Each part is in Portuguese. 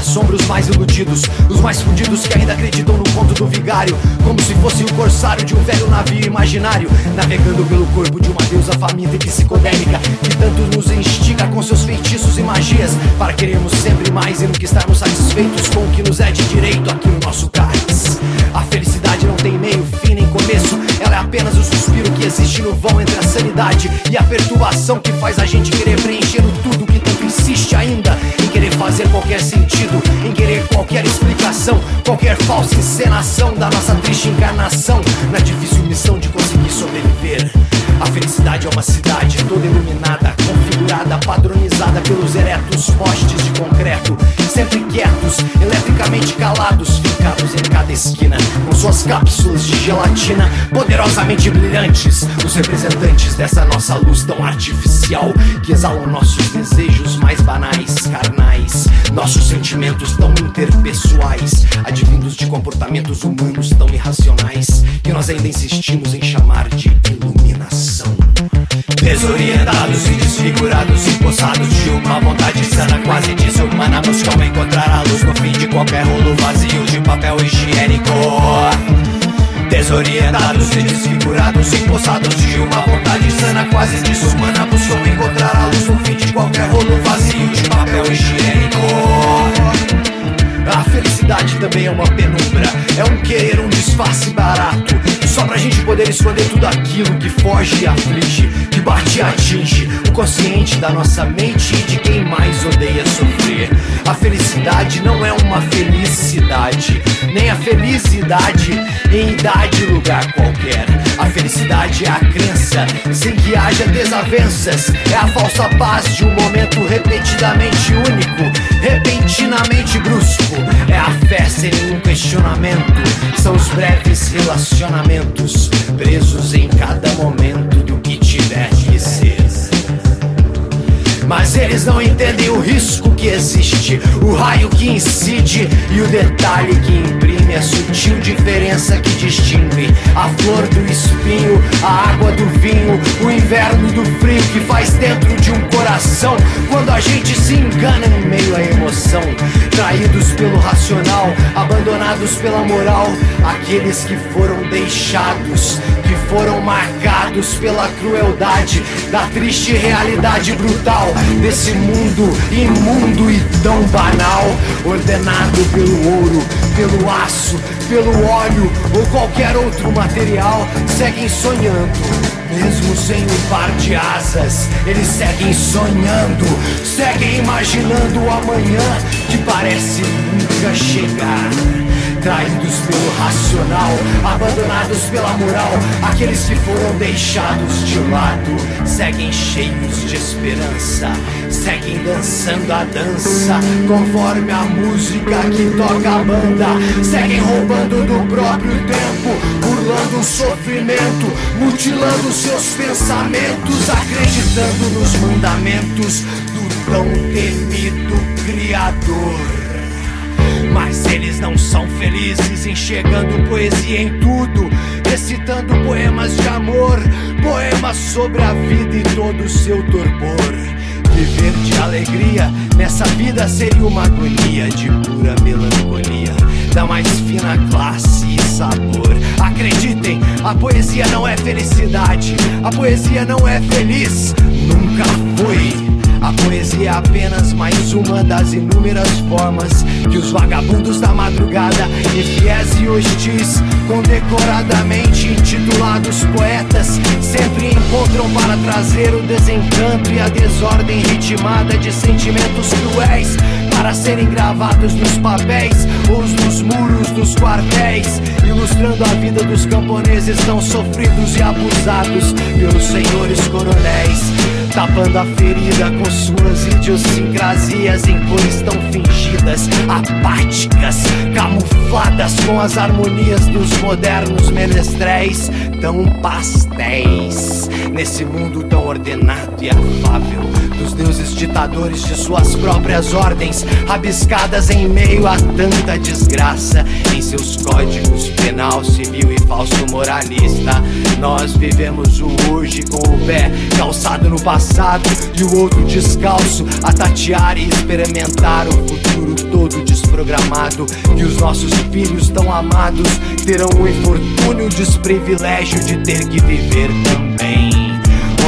assombra os mais iludidos, os mais fudidos que ainda acreditam no conto do vigário, como se fosse o corsário de um velho navio imaginário, navegando pelo corpo de uma deusa faminta e psicodélica, que tanto nos instiga com seus feitiços e magias, para queremos sempre mais e nunca estarmos satisfeitos com o que nos é de direito aqui no nosso cálice. A felicidade não tem meio, fim nem começo, ela é apenas o suspiro que existe no vão entre a sanidade e a perturbação que faz a gente querer preencher tudo qualquer sentido, em querer qualquer explicação, qualquer falsa encenação da nossa triste encarnação na difícil missão de conseguir sobreviver. A felicidade é uma cidade toda iluminada, padronizada pelos eretos postes de concreto, sempre quietos, eletricamente calados, fincados em cada esquina, com suas cápsulas de gelatina poderosamente brilhantes, os representantes dessa nossa luz tão artificial que exalam nossos desejos mais banais, carnais, nossos sentimentos tão interpessoais, advindos de comportamentos humanos tão irracionais que nós ainda insistimos em chamar de iluminação. Desorientados e desfigurados, empossados de uma vontade sana, quase desumana, buscam encontrar a luz no fim de qualquer rolo vazio de papel higiênico. Desorientados e desfigurados, empossados de uma vontade sana, quase desumana, buscam encontrar a luz no fim de qualquer rolo vazio de papel higiênico. A felicidade também é uma penumbra, é um querer, um disfarce barato. Só pra gente poder esconder tudo aquilo que foge e aflige, que bate e atinge o consciente da nossa mente e de quem mais odeia sofrer. A felicidade não é uma felicidade, nem a felicidade em idade e lugar qualquer. A felicidade é a crença, sem que haja desavenças. É a falsa paz de um momento repetidamente único, repentinamente brusco. É a fé sem nenhum questionamento. São os breves relacionamentos, presos em cada momento do que tiver que ser. Mas eles não entendem o risco que existe, o raio que incide e o detalhe que imprime flor do espinho, a água do vinho, o inverno do frio que faz dentro de um coração quando a gente se engana em meio à emoção. Traídos pelo racional, abandonados pela moral, aqueles que foram deixados, que foram marcados pela crueldade da triste realidade brutal desse mundo imundo e tão banal, ordenado pelo ouro, pelo aço, pelo óleo ou qualquer outro material, seguem sonhando. Mesmo sem um par de asas, eles seguem sonhando, seguem imaginando o amanhã que parece nunca chegar. Traídos pelo racional, abandonados pela moral, aqueles que foram deixados de lado seguem cheios de esperança, seguem dançando a dança conforme a música que toca a banda, seguem roubando do próprio tempo, burlando o sofrimento, mutilando seus pensamentos, acreditando nos mandamentos do tão temido Criador. Mas eles não são felizes enxergando poesia em tudo, recitando poemas de amor, poemas sobre a vida e todo o seu torpor. Viver de alegria nessa vida seria uma agonia de pura melancolia, da mais fina classe e sabor. Acreditem, a poesia não é felicidade, a poesia não é feliz, nunca foi. A poesia é apenas mais uma das inúmeras formas que os vagabundos da madrugada, infiéis e hostis, condecoradamente intitulados poetas, sempre encontram para trazer o desencanto e a desordem ritmada de sentimentos cruéis para serem gravados nos papéis ou nos muros dos quartéis, ilustrando a vida dos camponeses tão sofridos e abusados pelos senhores coronéis tapando a ferida com suas idiosincrasias em cores tão fingidas, apáticas, camufladas com as harmonias dos modernos menestréis, tão pastéis. Nesse mundo tão ordenado e afável, dos deuses ditadores de suas próprias ordens, rabiscadas em meio a tanta desgraça, em seus códigos penal, civil e falso moralista. Nós vivemos o hoje com o pé calçado no passado e o outro descalço a tatear e experimentar o futuro todo desprogramado. E os nossos filhos tão amados terão o infortúnio, o desprivilégio de ter que viver também.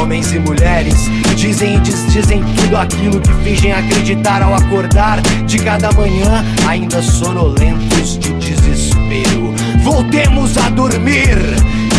Homens e mulheres dizem e desdizem tudo aquilo que fingem acreditar ao acordar de cada manhã, ainda sonolentos de desespero. Voltemos a dormir,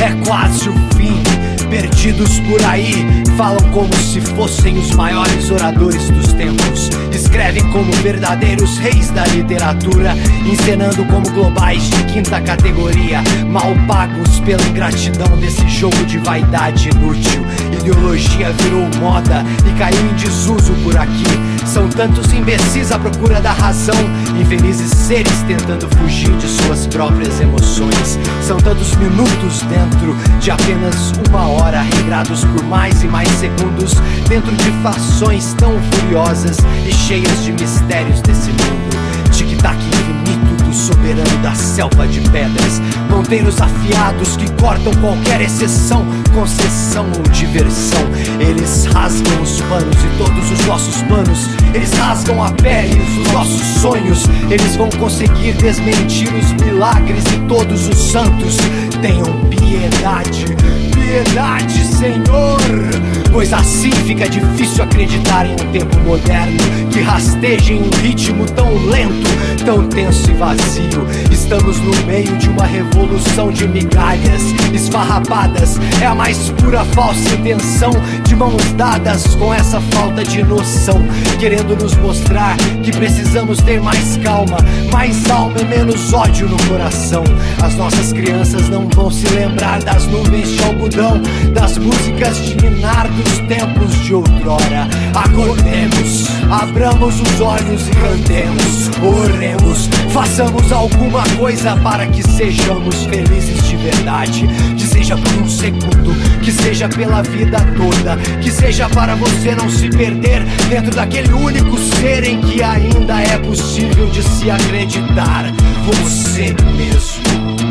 é quase o fim perdidos por aí falam como se fossem os maiores oradores dos tempos. Escrevem como verdadeiros reis da literatura, encenando como globais de quinta categoria, mal pagos pela ingratidão desse jogo de vaidade inútil. Ideologia virou moda e caiu em desuso por aqui. São tantos imbecis à procura da razão, infelizes seres tentando fugir de suas próprias emoções. São tantos minutos dentro de apenas uma hora, regrados por mais e mais segundos, dentro de fações tão furiosas e cheias de mistérios desse mundo. Tic-tac infinito do soberano da selva de pedras. Ponteiros afiados que cortam qualquer exceção, concessão ou diversão. Eles rasgam os panos e todos os nossos planos. Eles rasgam a pele os nossos sonhos. Eles vão conseguir desmentir os milagres e todos os santos. Tenham piedade, piedade, Senhor. Pois assim fica difícil acreditar em um tempo moderno que rasteja em um ritmo tão lento, tão tenso e vazio. Estamos no meio de uma revolução de migalhas esfarrapadas. É a mais pura falsa intenção de mãos dadas com essa falta de noção, querendo nos mostrar que precisamos ter mais calma, mais alma e menos ódio no coração. As nossas crianças não vão se lembrar das nuvens de algodão, das músicas de ninar dos tempos de outrora. Acordemos, abramos os olhos e cantemos, oremos, façamos alguma coisa para que sejamos felizes de verdade. Que seja por um segundo, que seja pela vida toda, que seja para você não se perder dentro daquele único ser em que ainda é possível de se acreditar. Você mesmo.